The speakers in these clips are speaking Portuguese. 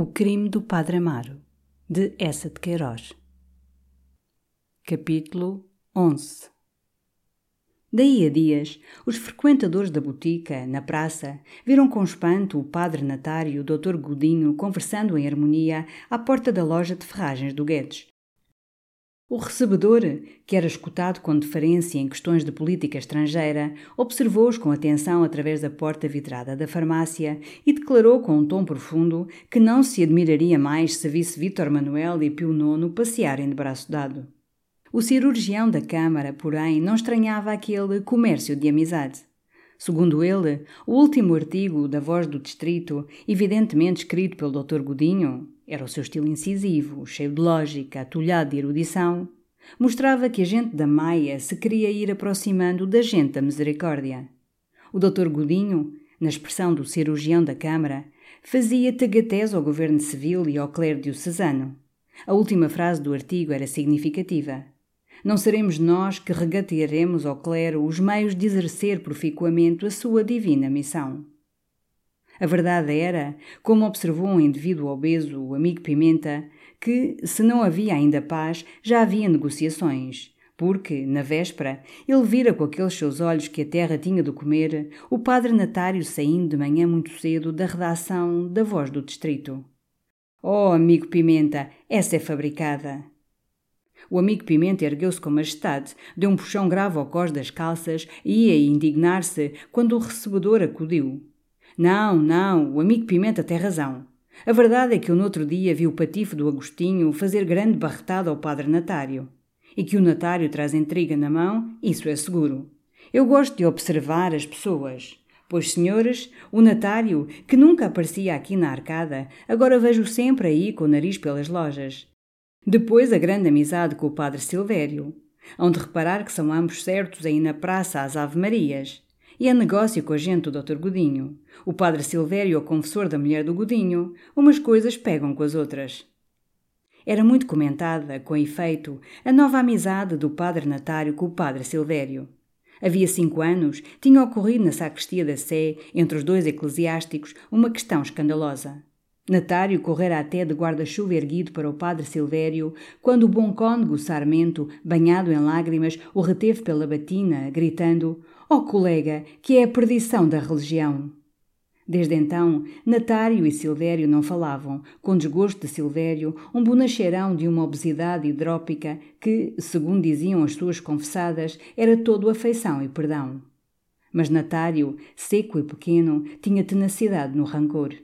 O crime do Padre Amaro, de Essa de Queiroz. Capítulo 11 Daí a dias, os frequentadores da botica, na praça, viram com espanto o padre Natário e o doutor Godinho conversando em harmonia à porta da loja de ferragens do Guedes. O recebedor, que era escutado com deferência em questões de política estrangeira, observou-os com atenção através da porta vidrada da farmácia e declarou com um tom profundo que não se admiraria mais se visse Vítor Manuel e Pio IX passearem de braço dado. O cirurgião da Câmara, porém, não estranhava aquele comércio de amizade. Segundo ele, o último artigo da Voz do Distrito, evidentemente escrito pelo Dr. Godinho, era o seu estilo incisivo, cheio de lógica, atulhado de erudição, mostrava que a gente da Maia se queria ir aproximando da gente da misericórdia. O Dr. Godinho, na expressão do cirurgião da Câmara, fazia tagatez ao governo civil e ao clero diocesano. A última frase do artigo era significativa. Não seremos nós que regatearemos ao clero os meios de exercer proficuamente a sua divina missão. A verdade era, como observou um indivíduo obeso, o amigo Pimenta, que, se não havia ainda paz, já havia negociações, porque, na véspera, ele vira com aqueles seus olhos que a terra tinha de comer o padre Natário saindo de manhã muito cedo da redação da Voz do Distrito. Oh, amigo Pimenta, essa é fabricada! O amigo Pimenta ergueu-se com majestade, deu um puxão grave ao cós das calças e ia indignar-se quando o recebedor acudiu. Não, não, o amigo Pimenta tem razão. A verdade é que eu no outro dia vi o patife do Agostinho fazer grande barretada ao padre Natário. E que o Natário traz intriga na mão, isso é seguro. Eu gosto de observar as pessoas. Pois, senhores, o Natário, que nunca aparecia aqui na arcada, agora vejo sempre aí com o nariz pelas lojas. Depois a grande amizade com o padre Silvério. Hão de reparar que são ambos certos aí na praça às Ave-Marias. E é negócio com a gente do Dr. Godinho. O padre Silvério o confessor da mulher do Godinho. Umas coisas pegam com as outras. Era muito comentada, com efeito, a nova amizade do padre Natário com o padre Silvério. Havia cinco anos, tinha ocorrido na sacristia da Sé, entre os dois eclesiásticos, uma questão escandalosa. Natário correra até de guarda-chuva erguido para o padre Silvério, quando o bom cônego Sarmento, banhado em lágrimas, o reteve pela batina, gritando: Ó oh, colega, que é a perdição da religião! Desde então, Natário e Silvério não falavam, com desgosto de Silvério, um bonacheirão de uma obesidade hidrópica que, segundo diziam as suas confessadas, era todo afeição e perdão. Mas Natário, seco e pequeno, tinha tenacidade no rancor.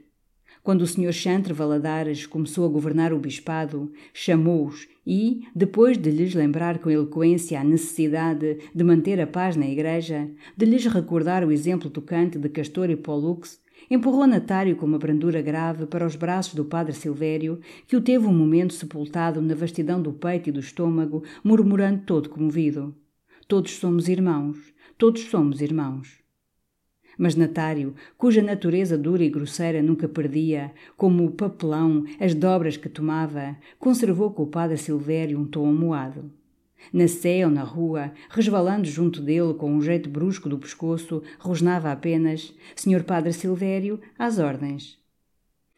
Quando o Sr. Chantre Valadares começou a governar o bispado, chamou-os e, depois de lhes lembrar com eloquência a necessidade de manter a paz na igreja, de lhes recordar o exemplo tocante de Castor e Pollux, empurrou Natário com uma brandura grave para os braços do padre Silvério, que o teve um momento sepultado na vastidão do peito e do estômago, murmurando todo comovido. Todos somos irmãos, todos somos irmãos. Mas Natário, cuja natureza dura e grosseira nunca perdia, como o papelão, as dobras que tomava, conservou com o padre Silvério um tom amuado. Na sé ou na rua, resvalando junto dele com um jeito brusco do pescoço, rosnava apenas: Senhor Padre Silvério, às ordens.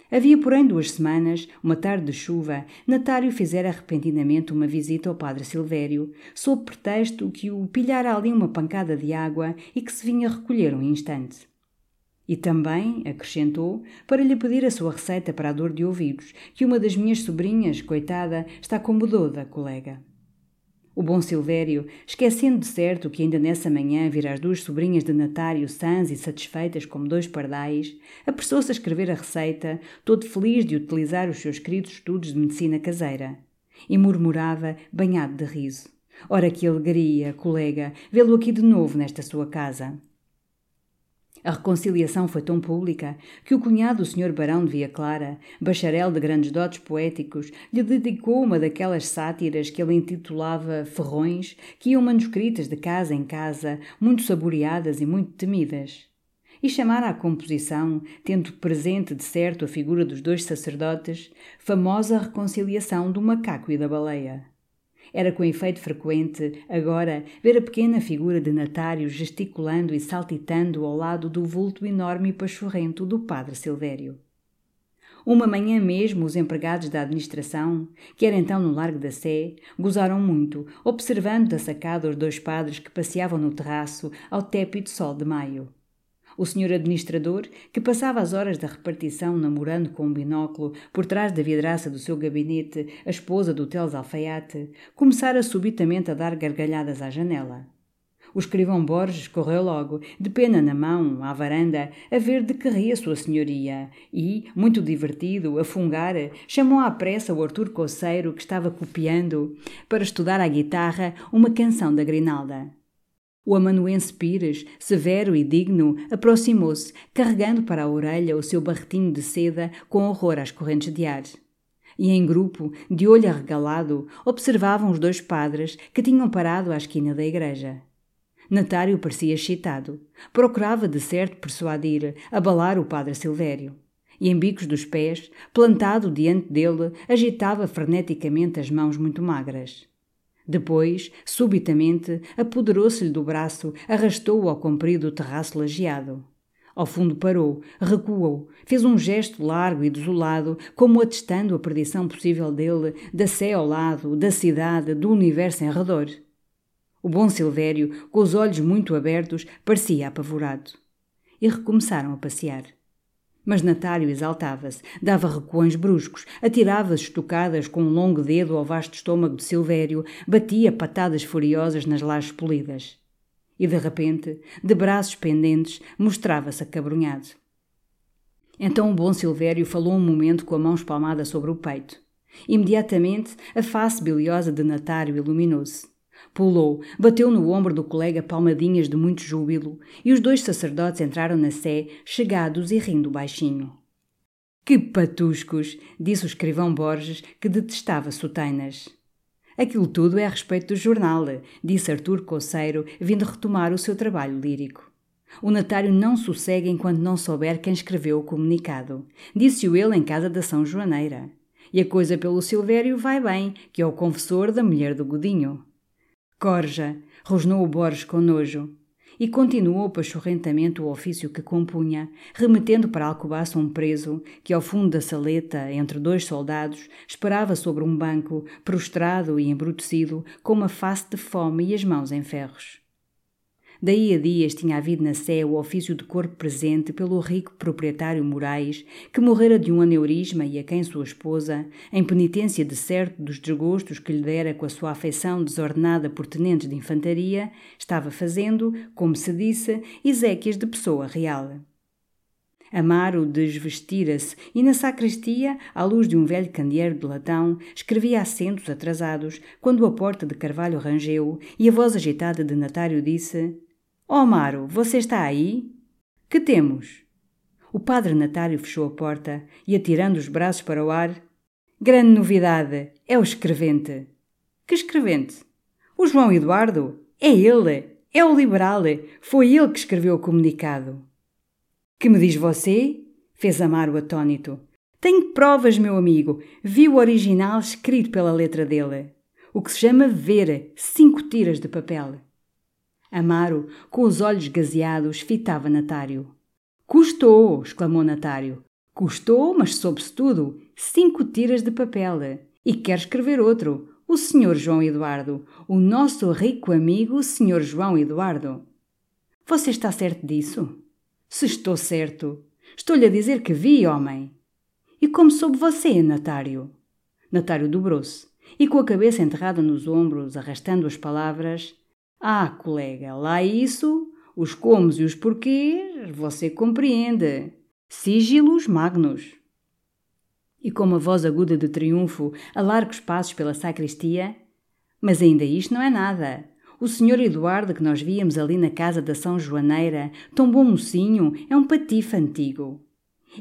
Havia, porém, duas semanas, uma tarde de chuva, Natário fizera repentinamente uma visita ao padre Silvério, sob pretexto que o pilhara ali uma pancada de água e que se vinha recolher um instante. E também, acrescentou, para lhe pedir a sua receita para a dor de ouvidos, que uma das minhas sobrinhas, coitada, está como da colega. O bom Silvério, esquecendo de certo que ainda nessa manhã vira as duas sobrinhas de Natário sãs e satisfeitas como dois pardais, apressou-se a escrever a receita, todo feliz de utilizar os seus queridos estudos de medicina caseira. E murmurava, banhado de riso. Ora que alegria, colega, vê-lo aqui de novo nesta sua casa. A reconciliação foi tão pública que o cunhado do Sr. Barão de Via Clara, bacharel de grandes dotes poéticos, lhe dedicou uma daquelas sátiras que ele intitulava Ferrões, que iam manuscritas de casa em casa, muito saboreadas e muito temidas. E chamara à composição, tendo presente de certo a figura dos dois sacerdotes, famosa reconciliação do macaco e da baleia. Era com efeito frequente, agora, ver a pequena figura de Natário gesticulando e saltitando ao lado do vulto enorme e pachorrento do padre Silvério. Uma manhã mesmo, os empregados da administração, que era então no Largo da Sé, gozaram muito, observando da sacada os dois padres que passeavam no terraço ao tépido sol de maio. O senhor administrador, que passava as horas da repartição namorando com um binóculo por trás da vidraça do seu gabinete a esposa do Teles Alfaiate, começara subitamente a dar gargalhadas à janela. O escrivão Borges correu logo, de pena na mão, à varanda, a ver de que ria sua senhoria, e, muito divertido, a fungar, chamou à pressa o Artur Coceiro, que estava copiando, para estudar à guitarra, uma canção da Grinalda. O amanuense Pires, severo e digno, aproximou-se, carregando para a orelha o seu barretinho de seda com horror às correntes de ar. E em grupo, de olho arregalado, observavam os dois padres que tinham parado à esquina da igreja. Natário parecia excitado. Procurava de certo persuadir, abalar o padre Silvério. E em bicos dos pés, plantado diante dele, agitava freneticamente as mãos muito magras. Depois, subitamente, apoderou-se-lhe do braço, arrastou-o ao comprido terraço lajeado. Ao fundo parou, recuou, fez um gesto largo e desolado, como atestando a perdição possível dele, da sé ao lado, da cidade, do universo em redor. O bom Silvério, com os olhos muito abertos, parecia apavorado. E recomeçaram a passear. Mas Natário exaltava-se, dava recuões bruscos, atirava-se estocadas com um longo dedo ao vasto estômago de Silvério, batia patadas furiosas nas lajes polidas. E de repente, de braços pendentes, mostrava-se acabrunhado. Então o bom Silvério falou um momento com a mão espalmada sobre o peito. Imediatamente, a face biliosa de Natário iluminou-se. Pulou, bateu no ombro do colega palmadinhas de muito júbilo, e os dois sacerdotes entraram na sé, chegados e rindo baixinho. Que patuscos! disse o escrivão Borges, que detestava sotainas. Aquilo tudo é a respeito do jornal, disse Artur Coceiro, vindo retomar o seu trabalho lírico. O notário não sossega enquanto não souber quem escreveu o comunicado. Disse-o ele em casa da São Joaneira. E a coisa pelo Silvério vai bem, que é o confessor da mulher do Godinho. Corja! rosnou o Borges com nojo. E continuou pachorrentamente o ofício que compunha, remetendo para a alcobaça um preso que, ao fundo da saleta, entre dois soldados, esperava sobre um banco, prostrado e embrutecido, com uma face de fome e as mãos em ferros. Daí a dias tinha havido na Sé o ofício de corpo presente pelo rico proprietário Moraes, que morrera de um aneurisma e a quem sua esposa, em penitência de certo dos desgostos que lhe dera com a sua afeição desordenada por tenentes de infantaria, estava fazendo, como se disse, exéquias de pessoa real. Amaro desvestira-se e na sacristia, à luz de um velho candeeiro de latão, escrevia acentos atrasados, quando a porta de Carvalho rangeu e a voz agitada de Natário disse Oh, Amaro, você está aí? Que temos? O padre Natário fechou a porta e, atirando os braços para o ar, Grande novidade! É o escrevente. Que escrevente? O João Eduardo? É ele! É o liberal! Foi ele que escreveu o comunicado. Que me diz você? fez Amaro atônito. Tenho provas, meu amigo. Vi o original escrito pela letra dele. O que se chama ver, cinco tiras de papel. Amaro, com os olhos gazeados, fitava Natário. Custou! exclamou Natário. Custou, mas soube-se tudo. Cinco tiras de papel. E quer escrever outro. O senhor João Eduardo. O nosso rico amigo, senhor João Eduardo. Você está certo disso? Se estou certo. Estou-lhe a dizer que vi, homem. E como soube você, Natário? Natário dobrou-se e, com a cabeça enterrada nos ombros, arrastando as palavras, ah, colega, lá isso, os comos e os porquês, você compreende. Sigilos magnos. E com uma voz aguda de triunfo, a largos passos pela sacristia, mas ainda isto não é nada. O senhor Eduardo que nós víamos ali na casa da São Joaneira, tão bom mocinho, é um patife antigo.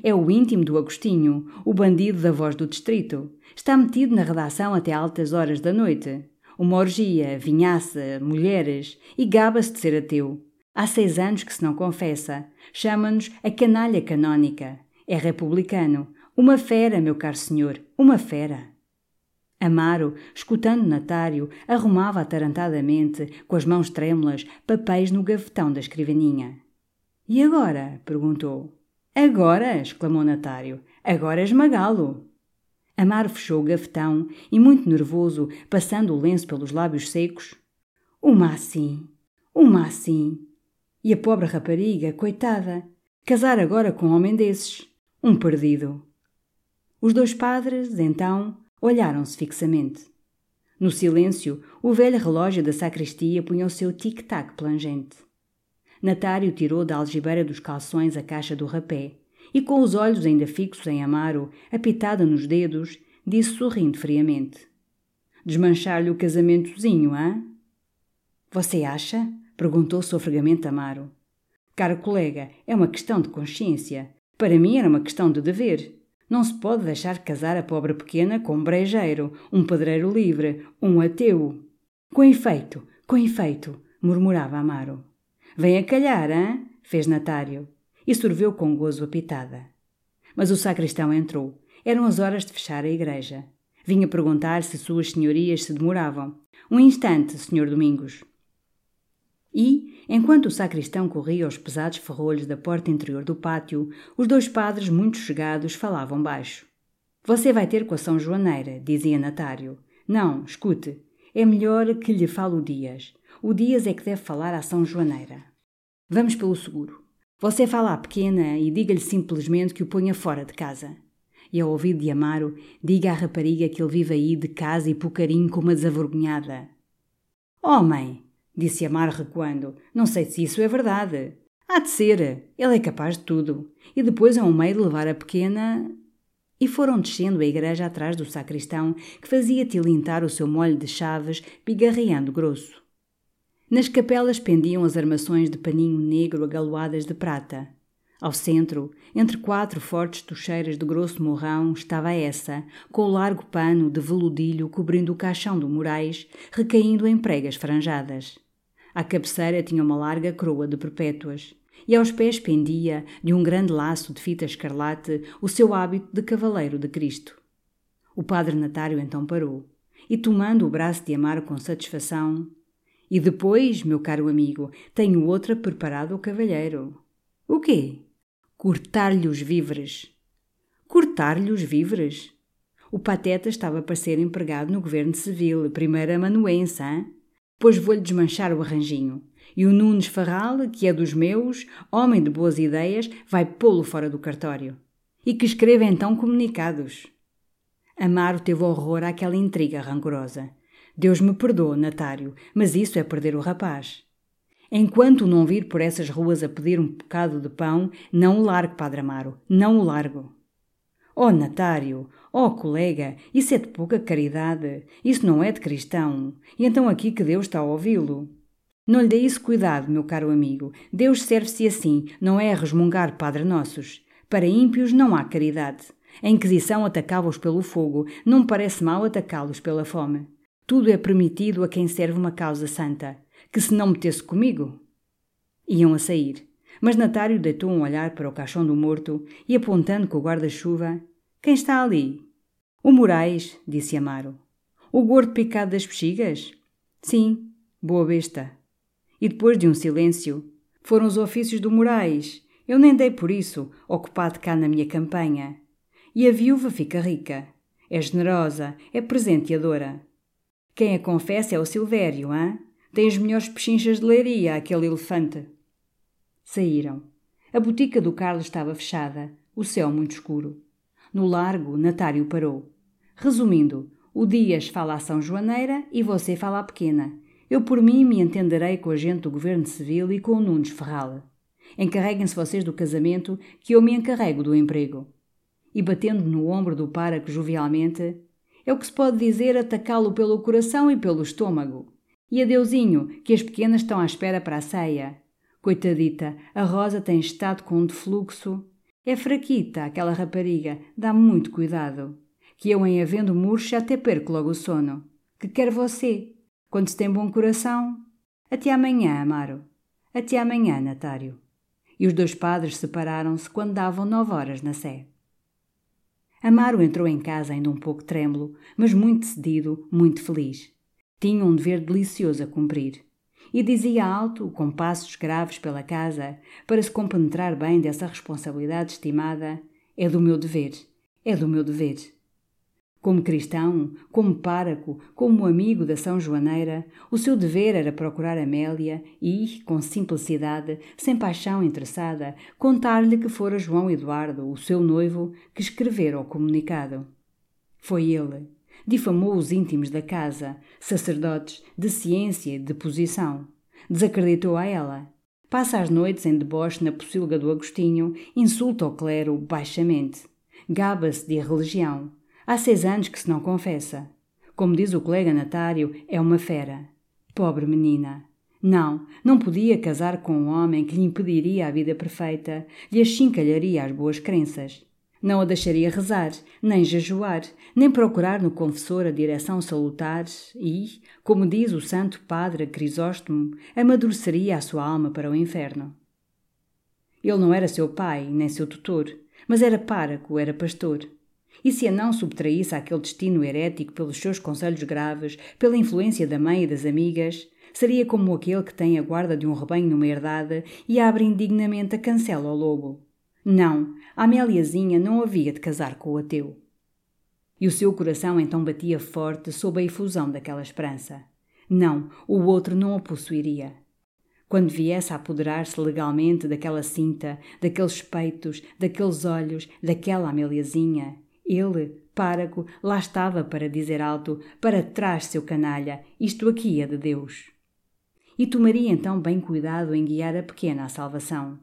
É o íntimo do Agostinho, o bandido da voz do distrito. Está metido na redação até altas horas da noite uma orgia, vinhaça, mulheres e gaba-se de ser ateu. Há seis anos que se não confessa. Chama-nos a canalha canónica. É republicano. Uma fera, meu caro senhor, uma fera. Amaro, escutando Natário, arrumava atarantadamente, com as mãos trêmulas, papéis no gavetão da escrivaninha. E agora? perguntou. Agora? exclamou Natário. Agora esmagá-lo. Amaro fechou o gafetão e, muito nervoso, passando o lenço pelos lábios secos, uma assim, uma assim. E a pobre rapariga, coitada, casar agora com um homem desses, um perdido. Os dois padres, então, olharam-se fixamente. No silêncio, o velho relógio da sacristia punha o seu tic-tac plangente. Natário tirou da algibeira dos calções a caixa do rapé e, com os olhos ainda fixos em Amaro, apitada nos dedos, disse sorrindo friamente: Desmanchar-lhe o casamentozinho, hã? Você acha? perguntou sofregamente Amaro. Caro colega, é uma questão de consciência. Para mim era uma questão de dever. Não se pode deixar casar a pobre pequena com um brejeiro, um pedreiro livre, um ateu. Com efeito, com efeito, murmurava Amaro. Vem a calhar, hã? fez Natário. E sorveu com gozo a pitada. Mas o sacristão entrou. Eram as horas de fechar a igreja. Vinha perguntar se suas senhorias se demoravam. Um instante, senhor Domingos. E, enquanto o sacristão corria aos pesados ferrolhos da porta interior do pátio, os dois padres muito chegados falavam baixo. Você vai ter com a São Joaneira, dizia Natário. Não, escute. É melhor que lhe fale o Dias. O Dias é que deve falar à São Joaneira. Vamos pelo seguro. Você fala à pequena e diga-lhe simplesmente que o ponha fora de casa. E ao ouvido de Amaro, diga à rapariga que ele vive aí de casa e por carinho com uma desavergonhada. Homem, disse Amar recuando. Não sei se isso é verdade. Há de ser. Ele é capaz de tudo. E depois é um meio de levar a pequena. E foram descendo a igreja atrás do sacristão, que fazia tilintar o seu molho de chaves, pigarreando grosso. Nas capelas pendiam as armações de paninho negro agaloadas de prata. Ao centro, entre quatro fortes tocheiras de grosso morrão, estava essa, com o largo pano de veludilho cobrindo o caixão do Moraes, recaindo em pregas franjadas. À cabeceira tinha uma larga coroa de perpétuas, e aos pés pendia, de um grande laço de fita escarlate, o seu hábito de cavaleiro de Cristo. O padre Natário então parou, e tomando o braço de Amaro com satisfação, e depois, meu caro amigo, tenho outra preparada ao cavalheiro. O quê? Cortar-lhe os víveres. Cortar-lhe os víveres? O pateta estava para ser empregado no governo civil, primeira amanuense, pois vou-lhe desmanchar o arranjinho. E o Nunes Farral, que é dos meus, homem de boas ideias, vai pô-lo fora do cartório. E que escreva então comunicados. Amaro teve horror àquela intriga rancorosa. Deus me perdoa, Natário, mas isso é perder o rapaz. Enquanto não vir por essas ruas a pedir um bocado de pão, não o largo, Padre Amaro, não o largo. Oh, Natário, oh, colega, isso é de pouca caridade, isso não é de cristão. E então aqui que Deus está a ouvi-lo. Não lhe dê isso cuidado, meu caro amigo. Deus serve-se assim, não é a resmungar Padre Nossos. Para ímpios não há caridade. A Inquisição atacava-os pelo fogo, não me parece mal atacá-los pela fome. Tudo é permitido a quem serve uma causa santa. Que se não metesse comigo. Iam a sair. Mas Natário deitou um olhar para o caixão do morto e, apontando com o guarda-chuva, Quem está ali? O Moraes, disse Amaro. O gordo picado das bexigas? Sim, boa besta. E depois de um silêncio, foram os ofícios do Moraes. Eu nem dei por isso, ocupado cá na minha campanha. E a viúva fica rica. É generosa, é presenteadora. Quem a confessa é o Silvério, hã? Tem as melhores pechinchas de leiria, aquele elefante. Saíram. A botica do Carlos estava fechada, o céu muito escuro. No largo, Natário parou. Resumindo, o Dias fala a São Joaneira e você fala à pequena. Eu por mim me entenderei com a gente do Governo Civil e com o Nunes Ferral. Encarreguem-se vocês do casamento, que eu me encarrego do emprego. E batendo no ombro do páraco jovialmente, é o que se pode dizer atacá-lo pelo coração e pelo estômago. E adeusinho, que as pequenas estão à espera para a ceia. Coitadita, a Rosa tem estado com um defluxo. É fraquita, aquela rapariga, dá muito cuidado. Que eu, em havendo murcha, até perco logo o sono. Que quer você? Quando se tem bom coração? Até amanhã, Amaro. Até amanhã, Natário. E os dois padres separaram-se quando davam nove horas na sé. Amaro entrou em casa ainda um pouco trêmulo, mas muito cedido, muito feliz. Tinha um dever delicioso a cumprir e dizia alto, com passos graves pela casa, para se compenetrar bem dessa responsabilidade estimada: É do meu dever, É do meu dever. Como cristão, como páraco, como amigo da São Joaneira, o seu dever era procurar Amélia e, com simplicidade, sem paixão interessada, contar-lhe que fora João Eduardo, o seu noivo, que escrevera o comunicado. Foi ele. Difamou os íntimos da casa, sacerdotes, de ciência e de posição. Desacreditou a ela. Passa as noites em deboche na pocilga do Agostinho, insulta o clero baixamente. Gaba-se de religião Há seis anos que se não confessa. Como diz o colega Natário, é uma fera. Pobre menina. Não, não podia casar com um homem que lhe impediria a vida perfeita, lhe achincalharia as boas crenças. Não a deixaria rezar, nem jejuar, nem procurar no confessor a direção salutar e, como diz o santo padre Crisóstomo, amadureceria a sua alma para o inferno. Ele não era seu pai, nem seu tutor, mas era páraco, era pastor. E se a não subtraísse àquele destino herético pelos seus conselhos graves, pela influência da mãe e das amigas, seria como aquele que tem a guarda de um rebanho numa herdade e abre indignamente a cancela ao lobo. Não, a Améliazinha não havia de casar com o ateu. E o seu coração então batia forte sob a efusão daquela esperança. Não, o outro não a possuiria. Quando viesse a apoderar-se legalmente daquela cinta, daqueles peitos, daqueles olhos, daquela Améliazinha, ele, párago, lá estava para dizer alto: Para trás, seu canalha, isto aqui é de Deus. E tomaria então bem cuidado em guiar a pequena à salvação.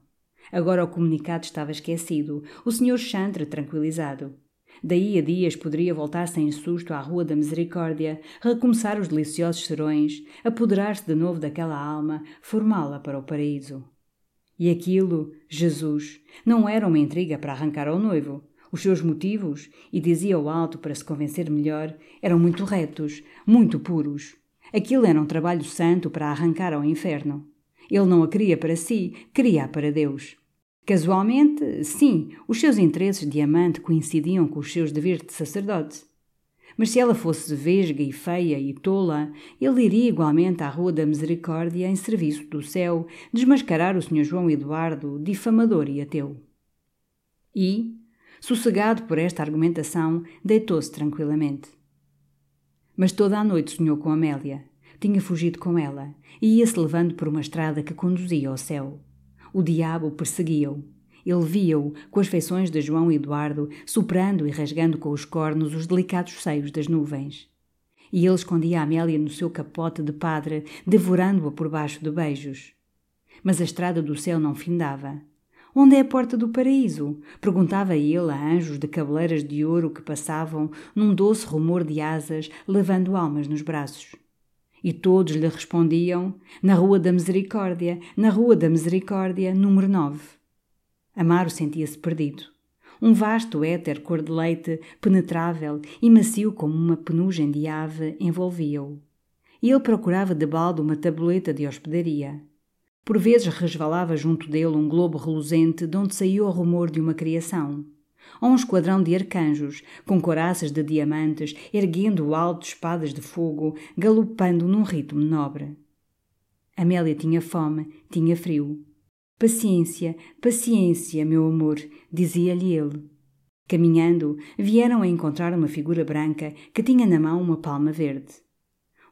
Agora o comunicado estava esquecido, o senhor Chantre tranquilizado. Daí a dias poderia voltar sem susto à Rua da Misericórdia, recomeçar os deliciosos serões, apoderar-se de novo daquela alma, formá-la para o paraíso. E aquilo, Jesus, não era uma intriga para arrancar ao noivo, os seus motivos, e dizia-o alto para se convencer melhor, eram muito retos, muito puros. Aquilo era um trabalho santo para arrancar ao inferno. Ele não a queria para si, queria-a para Deus. Casualmente, sim, os seus interesses de amante coincidiam com os seus deveres de sacerdote. Mas se ela fosse vesga e feia e tola, ele iria igualmente à Rua da Misericórdia em serviço do céu desmascarar o Sr. João Eduardo, difamador e ateu. E, Sossegado por esta argumentação, deitou-se tranquilamente. Mas toda a noite sonhou com Amélia. Tinha fugido com ela e ia-se levando por uma estrada que conduzia ao céu. O diabo perseguia-o. Ele via-o, com as feições de João Eduardo, soprando e rasgando com os cornos os delicados seios das nuvens. E ele escondia a Amélia no seu capote de padre, devorando-a por baixo de beijos. Mas a estrada do céu não findava. Onde é a porta do paraíso? Perguntava ele a anjos de cabeleiras de ouro que passavam num doce rumor de asas, levando almas nos braços. E todos lhe respondiam: Na Rua da Misericórdia, na Rua da Misericórdia, número 9. Amaro sentia-se perdido. Um vasto éter cor de leite, penetrável e macio como uma penugem de ave, envolvia-o. E ele procurava de balde uma tabuleta de hospedaria. Por vezes resvalava junto dele um globo reluzente de onde saía o rumor de uma criação. Ou um esquadrão de arcanjos, com coraças de diamantes, erguendo alto espadas de fogo, galopando num ritmo nobre. Amélia tinha fome, tinha frio. Paciência, paciência, meu amor, dizia-lhe ele. Caminhando, vieram a encontrar uma figura branca que tinha na mão uma palma verde.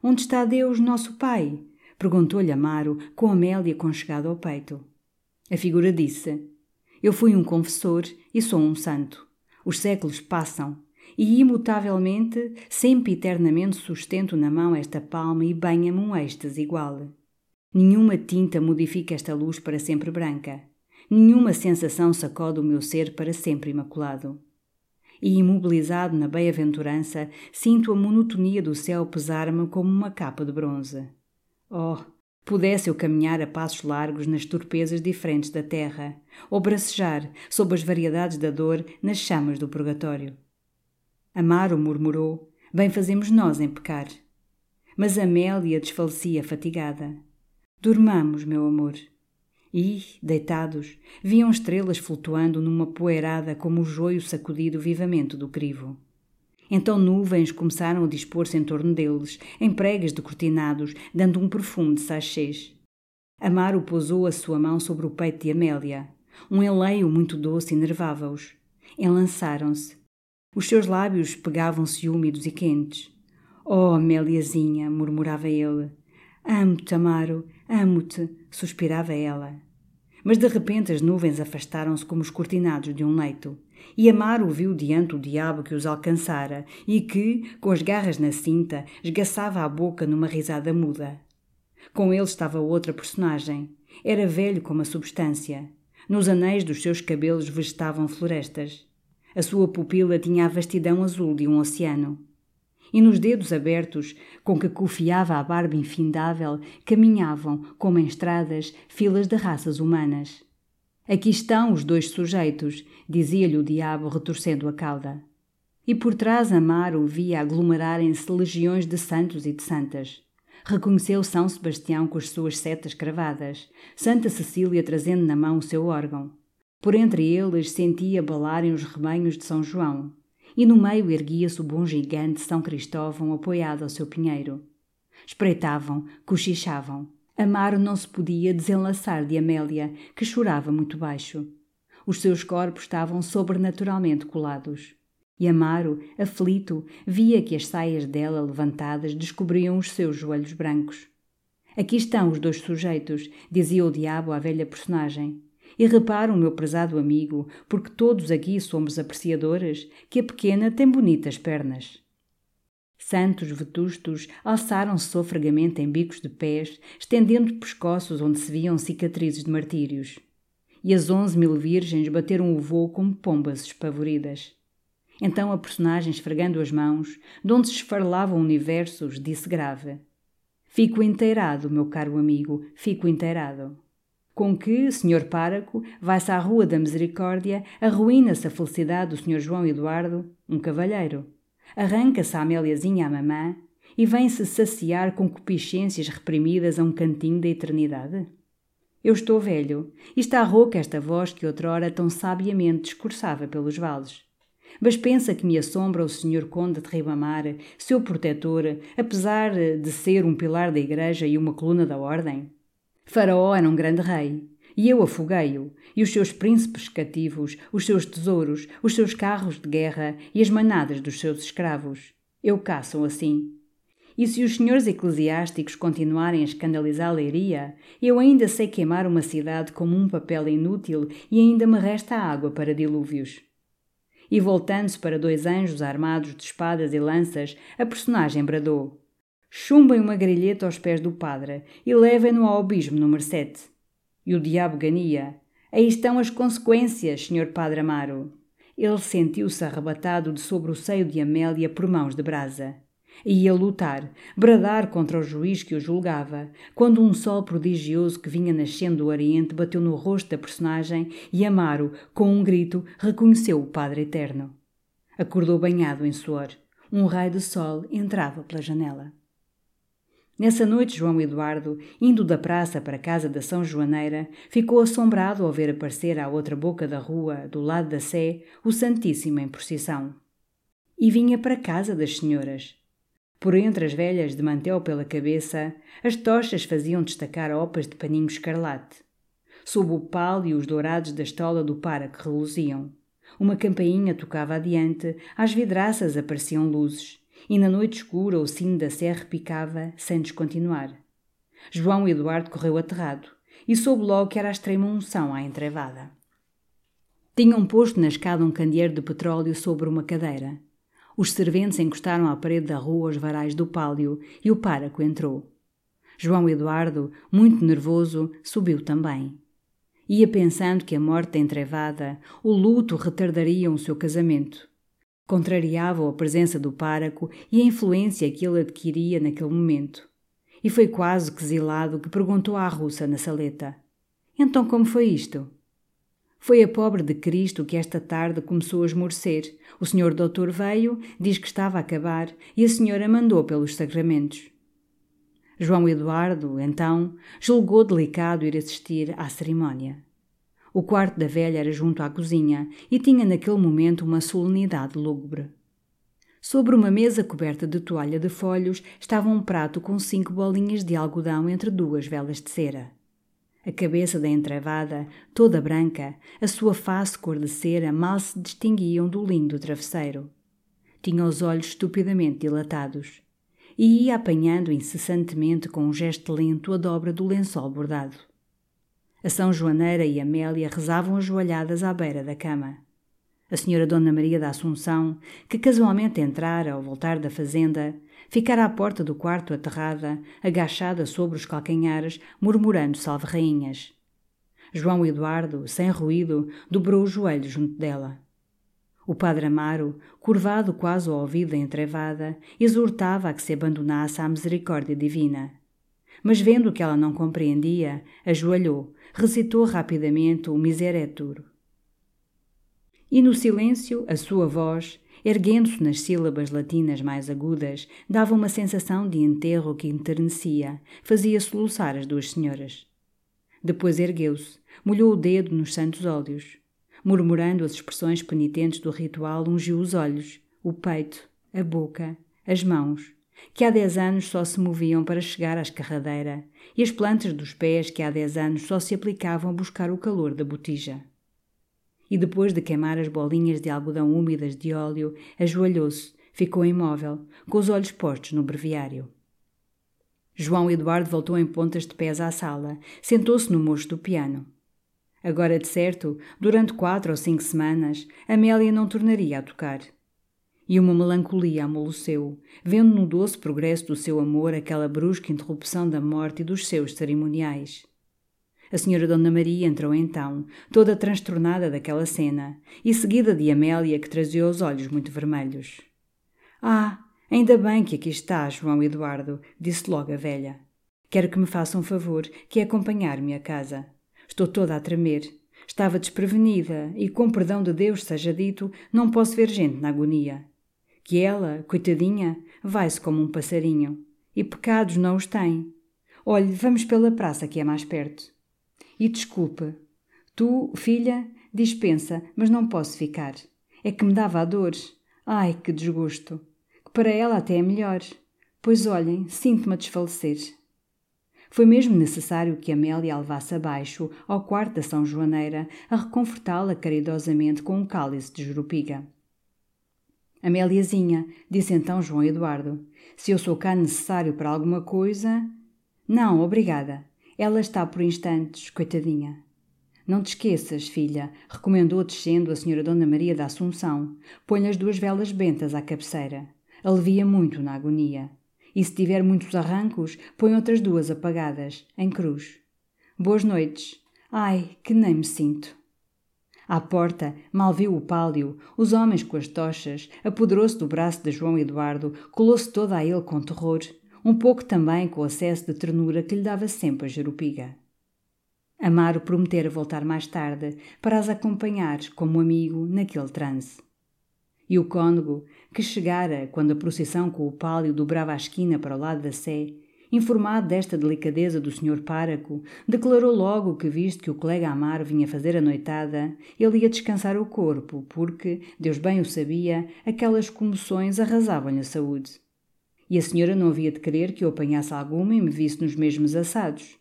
Onde está Deus, nosso Pai? Perguntou-lhe Amaro, com Amélia conchegada ao peito. A figura disse: Eu fui um confessor e sou um santo. Os séculos passam e, imutavelmente, sempre eternamente sustento na mão esta palma e banha-me um êxtase igual. Nenhuma tinta modifica esta luz para sempre branca. Nenhuma sensação sacode o meu ser para sempre imaculado. E, imobilizado na bem-aventurança, sinto a monotonia do céu pesar-me como uma capa de bronze. Oh, pudesse eu caminhar a passos largos nas torpezas diferentes da terra, ou bracejar, sob as variedades da dor, nas chamas do purgatório. Amaro murmurou: Bem fazemos nós em pecar. Mas Amélia desfalecia fatigada. Dormamos, meu amor. E, deitados, viam estrelas flutuando numa poeirada como o joio sacudido vivamente do crivo. Então nuvens começaram a dispor-se em torno deles, em pregas decortinados, dando um profundo sachês. Amaro pousou a sua mão sobre o peito de Amélia. Um enleio muito doce enervava-os. Enlançaram-se. Os seus lábios pegavam-se úmidos e quentes. Oh, Améliazinha, murmurava ele. Amo-te, Amaro, amo-te, suspirava ela. Mas de repente as nuvens afastaram-se como os cortinados de um leito. E Amaro viu diante o diabo que os alcançara e que, com as garras na cinta, esgaçava a boca numa risada muda. Com ele estava outra personagem. Era velho como a substância. Nos anéis dos seus cabelos vegetavam florestas. A sua pupila tinha a vastidão azul de um oceano. E nos dedos abertos, com que cofiava a barba infindável, caminhavam, como em estradas, filas de raças humanas. Aqui estão os dois sujeitos, dizia-lhe o diabo, retorcendo a cauda. E por trás Amaro via aglomerarem-se legiões de santos e de santas. Reconheceu São Sebastião com as suas setas cravadas, Santa Cecília trazendo na mão o seu órgão. Por entre eles sentia balarem os rebanhos de São João, e no meio erguia-se o bom gigante São Cristóvão apoiado ao seu pinheiro. Espreitavam, cochichavam. Amaro não se podia desenlaçar de Amélia, que chorava muito baixo. Os seus corpos estavam sobrenaturalmente colados. E Amaro, aflito, via que as saias dela levantadas descobriam os seus joelhos brancos. Aqui estão os dois sujeitos, dizia o diabo à velha personagem. E repara, meu prezado amigo, porque todos aqui somos apreciadores, que a pequena tem bonitas pernas. Santos vetustos alçaram-se sofregamente em bicos de pés, estendendo pescoços onde se viam cicatrizes de martírios. E as onze mil virgens bateram o voo como pombas espavoridas. Então a personagem, esfregando as mãos, de onde se esfarelavam universos, disse grave: Fico inteirado, meu caro amigo, fico inteirado. Com que, Senhor Páraco, vai-se à Rua da Misericórdia, arruína-se a felicidade do Senhor João Eduardo, um cavalheiro. Arranca-se a Améliazinha à mamã e vem-se saciar com concupiscências reprimidas a um cantinho da eternidade? Eu estou velho, e está rouca esta voz que outrora tão sabiamente discursava pelos vales. Mas pensa que me assombra o Senhor Conde de Ribamar, seu protetor, apesar de ser um pilar da Igreja e uma coluna da Ordem? Faraó era um grande rei, e eu afoguei-o, e os seus príncipes cativos, os seus tesouros, os seus carros de guerra e as manadas dos seus escravos. Eu caço assim. E se os senhores eclesiásticos continuarem a escandalizar a leiria, eu ainda sei queimar uma cidade como um papel inútil e ainda me resta água para dilúvios. E voltando-se para dois anjos armados de espadas e lanças, a personagem bradou: chumbem uma grilheta aos pés do padre e levem-no ao abismo número 7. E o diabo gania. Aí estão as consequências, senhor padre Amaro. Ele sentiu-se arrebatado de sobre o seio de Amélia por mãos de brasa. Ia lutar, bradar contra o juiz que o julgava, quando um sol prodigioso que vinha nascendo do Oriente bateu no rosto da personagem e Amaro, com um grito, reconheceu o Padre Eterno. Acordou banhado em suor. Um raio de sol entrava pela janela. Nessa noite, João Eduardo, indo da praça para a casa da São Joaneira, ficou assombrado ao ver aparecer à outra boca da rua, do lado da Sé, o Santíssimo em procissão. E vinha para a casa das senhoras. Por entre as velhas de mantel pela cabeça, as tochas faziam destacar opas de paninho escarlate. Sob o pálio os dourados da estola do que reluziam. Uma campainha tocava adiante, às vidraças apareciam luzes e na noite escura o sino da serra picava sem descontinuar. João Eduardo correu aterrado e soube logo que era a extrema unção à entrevada. Tinham posto na escada um candeeiro de petróleo sobre uma cadeira. Os serventes encostaram à parede da rua os varais do pálio e o páraco entrou. João Eduardo, muito nervoso, subiu também. Ia pensando que a morte da entrevada, o luto retardariam o seu casamento. Contrariava-o a presença do páraco e a influência que ele adquiria naquele momento. E foi quase que zilado que perguntou à russa na saleta: Então como foi isto? Foi a pobre de Cristo que esta tarde começou a esmorecer. O senhor doutor veio, diz que estava a acabar, e a senhora mandou pelos sacramentos. João Eduardo, então, julgou delicado ir assistir à cerimónia. O quarto da velha era junto à cozinha e tinha naquele momento uma solenidade lúgubre. Sobre uma mesa coberta de toalha de folhos estava um prato com cinco bolinhas de algodão entre duas velas de cera. A cabeça da entravada, toda branca, a sua face cor de cera mal se distinguiam do lindo travesseiro. tinha os olhos estupidamente dilatados e ia apanhando incessantemente com um gesto lento a dobra do lençol bordado. A São Joaneira e Amélia rezavam ajoelhadas à beira da cama. A senhora Dona Maria da Assunção, que casualmente entrara ao voltar da fazenda, ficara à porta do quarto aterrada, agachada sobre os calcanhares, murmurando salve-rainhas. João Eduardo, sem ruído, dobrou o joelho junto dela. O padre Amaro, curvado quase ao ouvido da entrevada, exortava a que se abandonasse à misericórdia divina. Mas vendo que ela não compreendia, ajoelhou, recitou rapidamente o Miseretur. E no silêncio, a sua voz, erguendo-se nas sílabas latinas mais agudas, dava uma sensação de enterro que enternecia, fazia soluçar as duas senhoras. Depois ergueu-se, molhou o dedo nos santos óleos. Murmurando as expressões penitentes do ritual, ungiu os olhos, o peito, a boca, as mãos, que há dez anos só se moviam para chegar à escarradeira, e as plantas dos pés que há dez anos só se aplicavam a buscar o calor da botija. E depois de queimar as bolinhas de algodão úmidas de óleo, ajoelhou-se, ficou imóvel, com os olhos postos no breviário. João Eduardo voltou em pontas de pés à sala, sentou-se no mocho do piano. Agora, de certo, durante quatro ou cinco semanas, Amélia não tornaria a tocar. E uma melancolia amoleceu, vendo no doce progresso do seu amor aquela brusca interrupção da morte e dos seus cerimoniais. A senhora Dona Maria entrou então, toda transtornada daquela cena, e seguida de Amélia, que trazia os olhos muito vermelhos. Ah, Ainda bem que aqui está, João Eduardo, disse logo a velha. Quero que me faça um favor, que é acompanhar-me a casa. Estou toda a tremer. Estava desprevenida e, com perdão de Deus seja dito, não posso ver gente na agonia. Que ela, coitadinha, vai-se como um passarinho. E pecados não os tem. Olhe, vamos pela praça que é mais perto. E desculpe. Tu, filha, dispensa, mas não posso ficar. É que me dava a dor. Ai, que desgosto. Para ela até é melhor, pois olhem, sinto-me a desfalecer. Foi mesmo necessário que Amélia a levasse abaixo, ao quarto da São Joaneira, a reconfortá-la caridosamente com um cálice de jurupiga. Améliazinha, disse então João Eduardo, se eu sou cá necessário para alguma coisa. Não, obrigada. Ela está por instantes, coitadinha. Não te esqueças, filha, recomendou descendo a senhora Dona Maria da Assunção. Põe as duas velas bentas à cabeceira alivia muito na agonia. E se tiver muitos arrancos, põe outras duas apagadas, em cruz. Boas noites. Ai, que nem me sinto. À porta, mal viu o pálio, os homens com as tochas, apoderou-se do braço de João Eduardo, colou-se toda a ele com terror, um pouco também com o acesso de ternura que lhe dava sempre a jerupiga. Amaro prometera voltar mais tarde para as acompanhar como amigo naquele transe. E o cônego, que chegara quando a procissão com o pálio dobrava a esquina para o lado da sé, informado desta delicadeza do senhor páraco, declarou logo que, visto que o colega Amaro vinha fazer a noitada, ele ia descansar o corpo, porque, Deus bem o sabia, aquelas comoções arrasavam-lhe a saúde. E a senhora não havia de querer que eu apanhasse alguma e me visse nos mesmos assados.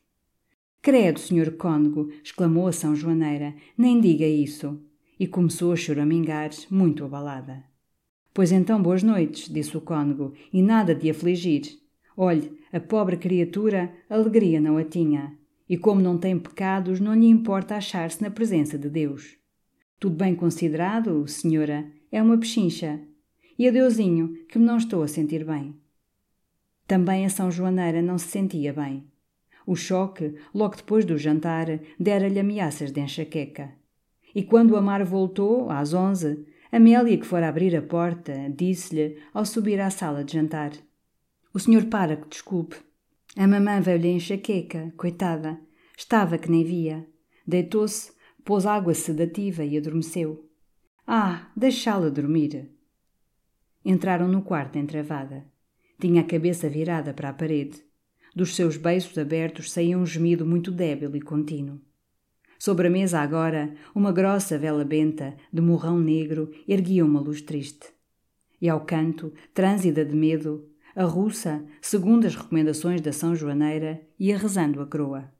Credo, senhor cônego, exclamou a São Joaneira, nem diga isso e começou a choramingar, muito abalada. Pois então, boas noites, disse o cônego, e nada de afligir. Olhe, a pobre criatura alegria não a tinha, e como não tem pecados, não lhe importa achar-se na presença de Deus. Tudo bem considerado, senhora, é uma pechincha. E adeusinho, que me não estou a sentir bem. Também a São Joaneira não se sentia bem. O choque, logo depois do jantar, dera-lhe ameaças de enxaqueca. E quando Amar voltou, às onze, Amélia, que fora abrir a porta, disse-lhe, ao subir à sala de jantar: O senhor para que desculpe. A mamã veio-lhe enxaqueca, coitada. Estava que nem via. Deitou-se, pôs água sedativa e adormeceu. Ah, deixá-la dormir. Entraram no quarto entravada. Tinha a cabeça virada para a parede. Dos seus beiços abertos saía um gemido muito débil e contínuo. Sobre a mesa agora, uma grossa vela benta, de morrão negro, erguia uma luz triste. E ao canto, trânsida de medo, a russa, segundo as recomendações da São Joaneira, ia rezando a croa.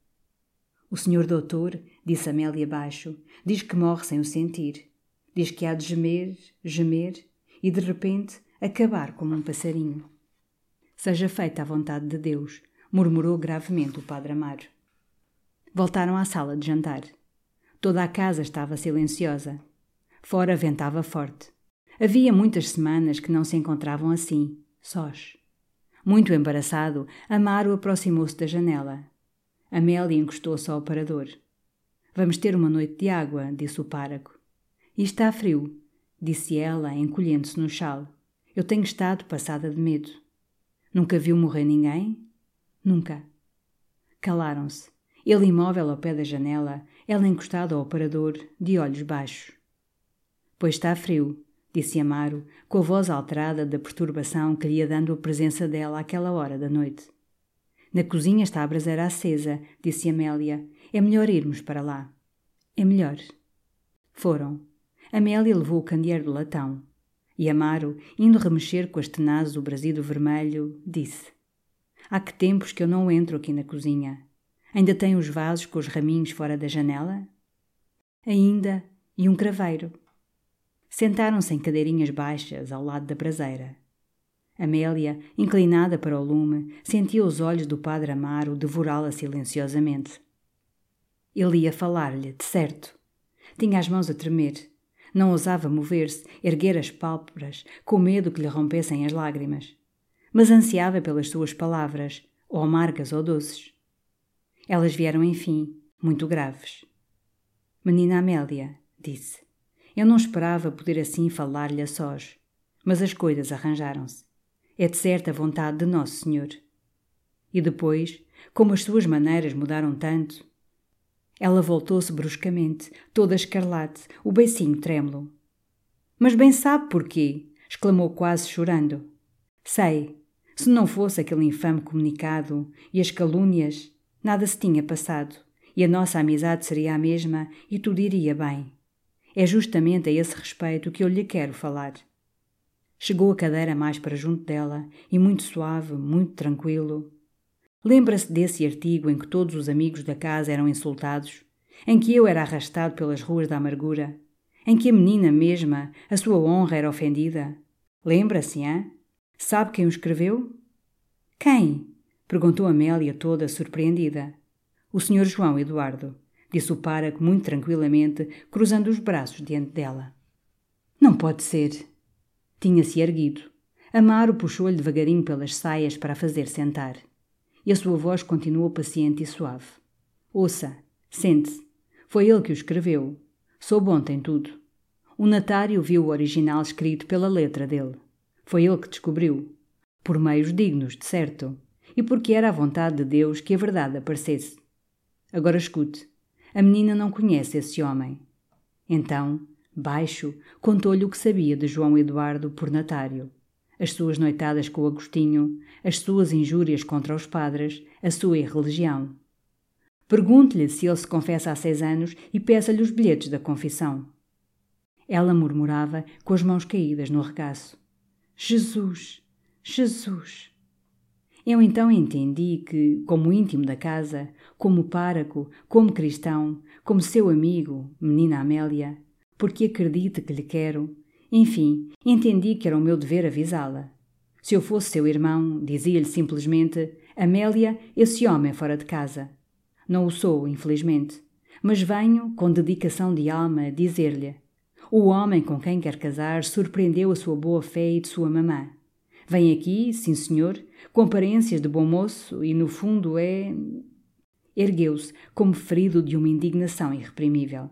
O senhor doutor, disse Amélia baixo, diz que morre sem o sentir. Diz que há de gemer, gemer, e de repente acabar como um passarinho. Seja feita a vontade de Deus, murmurou gravemente o padre Amaro. Voltaram à sala de jantar. Toda a casa estava silenciosa. Fora ventava forte. Havia muitas semanas que não se encontravam assim, sós. Muito embaraçado, Amaro aproximou-se da janela. Amélia encostou-se ao aparador. Vamos ter uma noite de água, disse o páraco. E está frio, disse ela, encolhendo-se no chal. Eu tenho estado passada de medo. Nunca viu morrer ninguém? Nunca. Calaram-se. Ele imóvel ao pé da janela, ela encostada ao aparador, de olhos baixos. Pois está frio, disse Amaro, com a voz alterada da perturbação que lhe ia dando a presença dela àquela hora da noite. Na cozinha está a braseira acesa, disse Amélia. É melhor irmos para lá. É melhor. Foram. Amélia levou o candeeiro de latão. E Amaro, indo remexer com as tenazes o brasido vermelho, disse: Há que tempos que eu não entro aqui na cozinha. Ainda tem os vasos com os raminhos fora da janela? Ainda, e um craveiro. Sentaram-se em cadeirinhas baixas ao lado da braseira. Amélia, inclinada para o lume, sentia os olhos do padre Amaro devorá-la silenciosamente. Ele ia falar-lhe, de certo. Tinha as mãos a tremer. Não ousava mover-se, erguer as pálpebras, com medo que lhe rompessem as lágrimas. Mas ansiava pelas suas palavras, ou amargas ou doces. Elas vieram, enfim, muito graves. Menina Amélia, disse, eu não esperava poder assim falar-lhe a sós, mas as coisas arranjaram-se. É de certa vontade de Nosso Senhor. E depois, como as suas maneiras mudaram tanto, ela voltou-se bruscamente, toda escarlate, o beicinho trêmulo. Mas bem sabe porquê, exclamou quase chorando. Sei, se não fosse aquele infame comunicado e as calúnias, nada se tinha passado, e a nossa amizade seria a mesma e tudo iria bem. É justamente a esse respeito que eu lhe quero falar. Chegou a cadeira mais para junto dela e, muito suave, muito tranquilo, Lembra-se desse artigo em que todos os amigos da casa eram insultados? Em que eu era arrastado pelas ruas da amargura? Em que a menina mesma, a sua honra era ofendida? Lembra-se, hã? Sabe quem o escreveu? Quem? perguntou Amélia toda surpreendida. O senhor João Eduardo, disse o páraco muito tranquilamente, cruzando os braços diante dela. Não pode ser. Tinha-se erguido. Amaro puxou-lhe devagarinho pelas saias para a fazer sentar e a sua voz continuou paciente e suave. Ouça, sente-se. Foi ele que o escreveu. Sou bom tem tudo. O notário viu o original escrito pela letra dele. Foi ele que descobriu. Por meios dignos, de certo. E porque era a vontade de Deus que a verdade aparecesse. Agora escute. A menina não conhece esse homem. Então, baixo, contou-lhe o que sabia de João Eduardo por notário as suas noitadas com Agostinho, as suas injúrias contra os padres, a sua irreligião. Pergunte-lhe se ele se confessa há seis anos e peça-lhe os bilhetes da confissão. Ela murmurava, com as mãos caídas no regaço: Jesus! Jesus! Eu então entendi que, como íntimo da casa, como páraco, como cristão, como seu amigo, menina Amélia, porque acredite que lhe quero, enfim, entendi que era o meu dever avisá-la. Se eu fosse seu irmão, dizia-lhe simplesmente: Amélia, esse homem é fora de casa. Não o sou, infelizmente, mas venho, com dedicação de alma, dizer-lhe: O homem com quem quer casar surpreendeu a sua boa fé e de sua mamã. Vem aqui, sim senhor, com aparências de bom moço e, no fundo, é. Ergueu-se, como ferido de uma indignação irreprimível.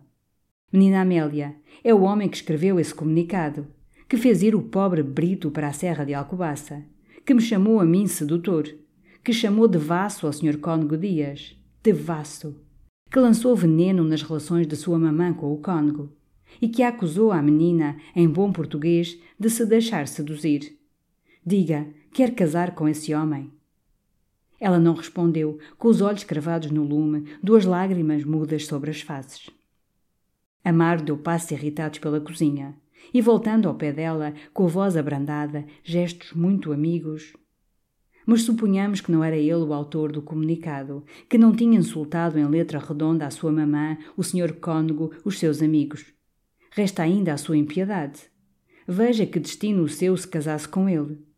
Menina Amélia, é o homem que escreveu esse comunicado, que fez ir o pobre Brito para a Serra de Alcobaça, que me chamou a mim sedutor, que chamou de vasso ao Sr. Cônego Dias, de vasso, que lançou veneno nas relações de sua mamã com o cônego, e que acusou a menina, em bom português, de se deixar seduzir. Diga, quer casar com esse homem? Ela não respondeu, com os olhos cravados no lume, duas lágrimas mudas sobre as faces. Amar deu passos irritados pela cozinha e, voltando ao pé dela, com a voz abrandada, gestos muito amigos. Mas suponhamos que não era ele o autor do comunicado, que não tinha insultado em letra redonda a sua mamã, o Sr. Cônego, os seus amigos. Resta ainda a sua impiedade. veja que destino o seu se casasse com ele.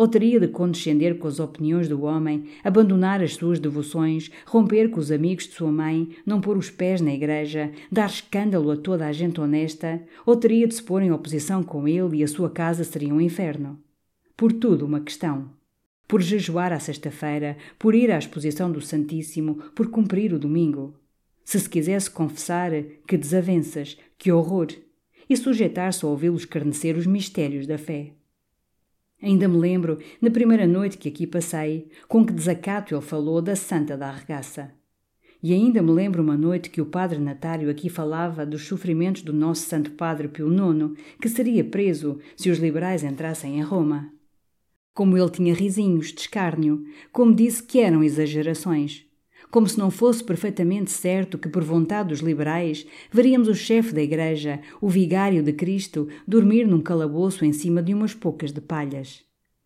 Ou teria de condescender com as opiniões do homem, abandonar as suas devoções, romper com os amigos de sua mãe, não pôr os pés na igreja, dar escândalo a toda a gente honesta, ou teria de se pôr em oposição com ele e a sua casa seria um inferno. Por tudo uma questão. Por jejuar à sexta-feira, por ir à exposição do Santíssimo, por cumprir o domingo. Se se quisesse confessar, que desavenças, que horror! E sujeitar-se a ouvi-lo escarnecer os mistérios da fé. Ainda me lembro, na primeira noite que aqui passei, com que desacato ele falou da Santa da Arregaça. E ainda me lembro uma noite que o padre Natário aqui falava dos sofrimentos do nosso Santo Padre Pio IX, que seria preso se os liberais entrassem em Roma. Como ele tinha risinhos de escárnio, como disse que eram exagerações. Como se não fosse perfeitamente certo que, por vontade dos liberais, veríamos o chefe da igreja, o vigário de Cristo, dormir num calabouço em cima de umas poucas de palhas.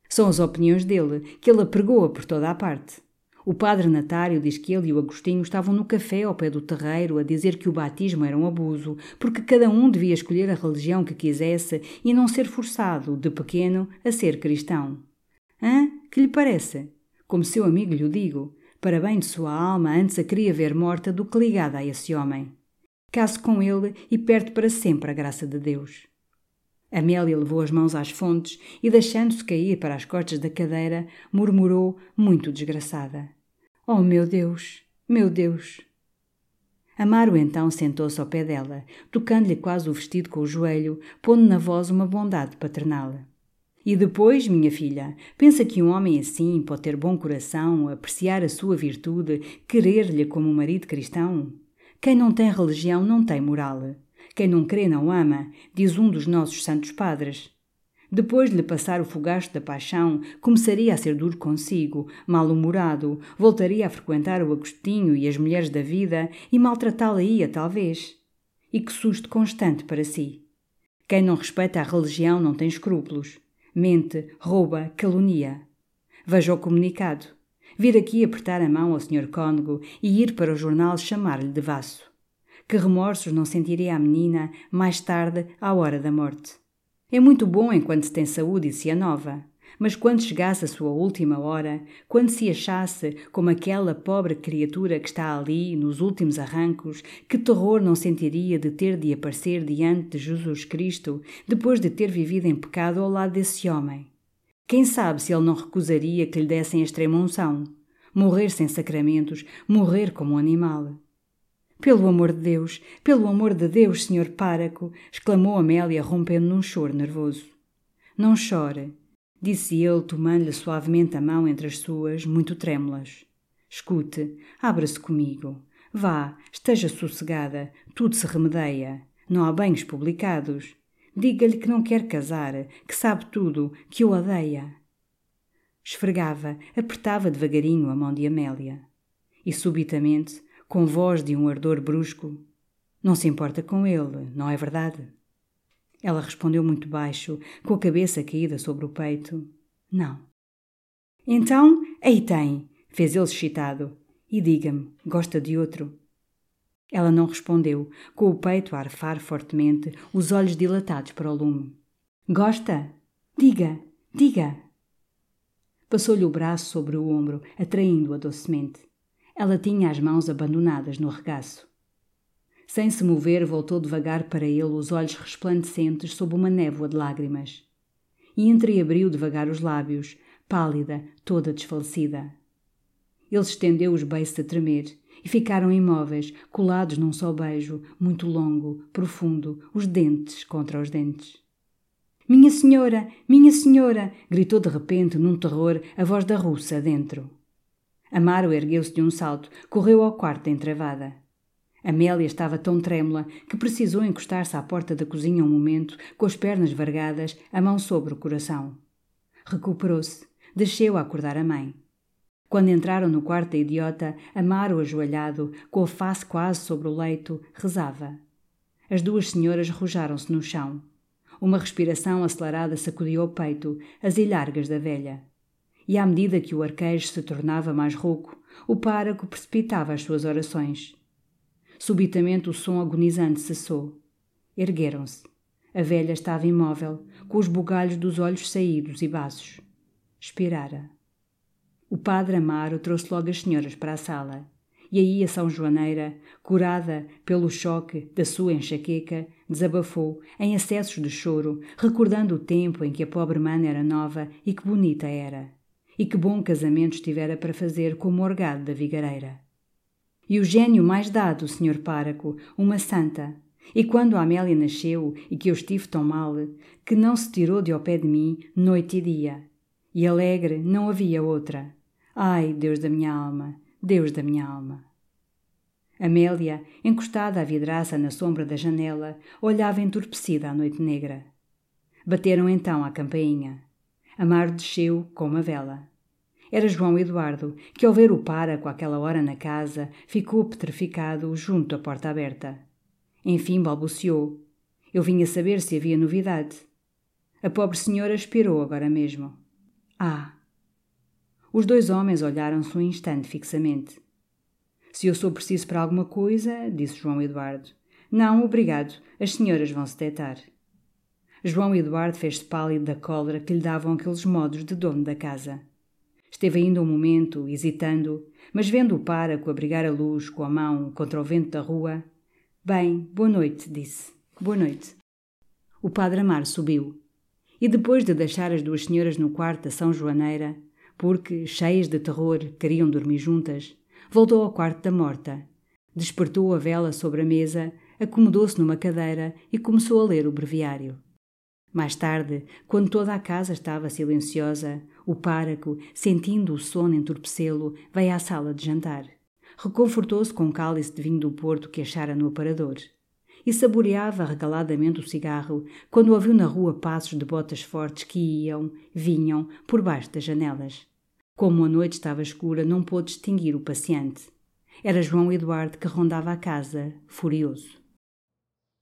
São as opiniões dele, que ele apregoa por toda a parte. O padre Natário diz que ele e o Agostinho estavam no café ao pé do terreiro a dizer que o batismo era um abuso, porque cada um devia escolher a religião que quisesse e não ser forçado, de pequeno, a ser cristão. Hã? Que lhe parece? Como seu amigo lhe digo, para bem de sua alma, antes a queria ver morta do que ligada a esse homem. Case com ele e perde para sempre a graça de Deus. Amélia levou as mãos às fontes e, deixando-se cair para as costas da cadeira, murmurou, muito desgraçada: Oh, meu Deus, meu Deus! Amaro então sentou-se ao pé dela, tocando-lhe quase o vestido com o joelho, pondo na voz uma bondade paternal. E depois, minha filha, pensa que um homem assim pode ter bom coração, apreciar a sua virtude, querer-lhe como um marido cristão? Quem não tem religião não tem moral. Quem não crê não ama, diz um dos nossos santos padres. Depois de lhe passar o fogacho da paixão, começaria a ser duro consigo, mal-humorado, voltaria a frequentar o Agostinho e as mulheres da vida e maltratá-la-ia, talvez. E que susto constante para si. Quem não respeita a religião não tem escrúpulos mente, rouba, calunia. Veja o comunicado. Vir aqui apertar a mão ao Sr. Cônego e ir para o jornal chamar-lhe de vaso. Que remorsos não sentiria a menina mais tarde, à hora da morte. É muito bom enquanto se tem saúde e se é nova. Mas quando chegasse a sua última hora, quando se achasse como aquela pobre criatura que está ali, nos últimos arrancos, que terror não sentiria de ter de aparecer diante de Jesus Cristo, depois de ter vivido em pecado ao lado desse homem? Quem sabe se ele não recusaria que lhe dessem a extrema unção? Morrer sem sacramentos, morrer como um animal. Pelo amor de Deus, pelo amor de Deus, senhor páraco! exclamou Amélia, rompendo num choro nervoso. Não chore disse ele, tomando-lhe suavemente a mão entre as suas, muito trêmulas. Escute, abra-se comigo. Vá, esteja sossegada, tudo se remedeia. Não há banhos publicados. Diga-lhe que não quer casar, que sabe tudo, que o odeia. Esfregava, apertava devagarinho a mão de Amélia. E subitamente, com voz de um ardor brusco, não se importa com ele, não é verdade? Ela respondeu muito baixo, com a cabeça caída sobre o peito: Não. Então, aí tem, fez ele excitado. E diga-me, gosta de outro? Ela não respondeu, com o peito a arfar fortemente, os olhos dilatados para o lume. Gosta? Diga, diga. Passou-lhe o braço sobre o ombro, atraindo-a docemente. Ela tinha as mãos abandonadas no regaço. Sem se mover, voltou devagar para ele os olhos resplandecentes sob uma névoa de lágrimas. E entreabriu devagar os lábios, pálida, toda desfalecida. Ele estendeu os beiços a tremer e ficaram imóveis, colados num só beijo, muito longo, profundo, os dentes contra os dentes. Minha senhora! Minha senhora! gritou de repente, num terror, a voz da russa dentro. Amaro ergueu-se de um salto, correu ao quarto entravada. Amélia estava tão trêmula que precisou encostar-se à porta da cozinha um momento, com as pernas vargadas, a mão sobre o coração. Recuperou-se, desceu a acordar a mãe. Quando entraram no quarto da idiota, Amaro, ajoelhado, com a face quase sobre o leito, rezava. As duas senhoras rojaram-se no chão. Uma respiração acelerada sacudiu o peito, as ilhargas da velha. E à medida que o arquejo se tornava mais rouco, o páraco precipitava as suas orações. Subitamente o som agonizante cessou. Ergueram-se. A velha estava imóvel, com os bugalhos dos olhos saídos e baços. Expirara. O padre Amaro trouxe logo as senhoras para a sala. E aí a São Joaneira, curada pelo choque da sua enxaqueca, desabafou em acessos de choro, recordando o tempo em que a pobre mana era nova e que bonita era. E que bom casamento estivera para fazer com o morgado da vigareira. E o gênio mais dado, senhor páraco, uma santa, e quando a Amélia nasceu e que eu estive tão mal, que não se tirou de ao pé de mim noite e dia. E alegre não havia outra. Ai, Deus da minha alma, Deus da minha alma. Amélia, encostada à vidraça na sombra da janela, olhava entorpecida a noite negra. Bateram então à campainha. Amaro desceu com uma vela. Era João Eduardo, que ao ver o páraco àquela hora na casa, ficou petrificado junto à porta aberta. Enfim balbuciou. Eu vinha saber se havia novidade. A pobre senhora expirou agora mesmo. Ah, os dois homens olharam-se um instante fixamente. Se eu sou preciso para alguma coisa, disse João Eduardo. Não, obrigado, as senhoras vão se deitar. João Eduardo fez-se pálido da cólera que lhe davam aqueles modos de dono da casa. Esteve ainda um momento, hesitando, mas vendo o páraco abrigar a luz com a mão contra o vento da rua. Bem, boa noite, disse. Boa noite. O padre Amar subiu. E depois de deixar as duas senhoras no quarto da São Joaneira, porque, cheias de terror, queriam dormir juntas, voltou ao quarto da morta. Despertou a vela sobre a mesa, acomodou-se numa cadeira e começou a ler o breviário. Mais tarde, quando toda a casa estava silenciosa, o páraco, sentindo o sono entorpecê-lo, veio à sala de jantar. Reconfortou-se com um cálice de vinho do Porto que achara no aparador. E saboreava regaladamente o cigarro quando ouviu na rua passos de botas fortes que iam, vinham, por baixo das janelas. Como a noite estava escura, não pôde distinguir o paciente. Era João Eduardo que rondava a casa, furioso.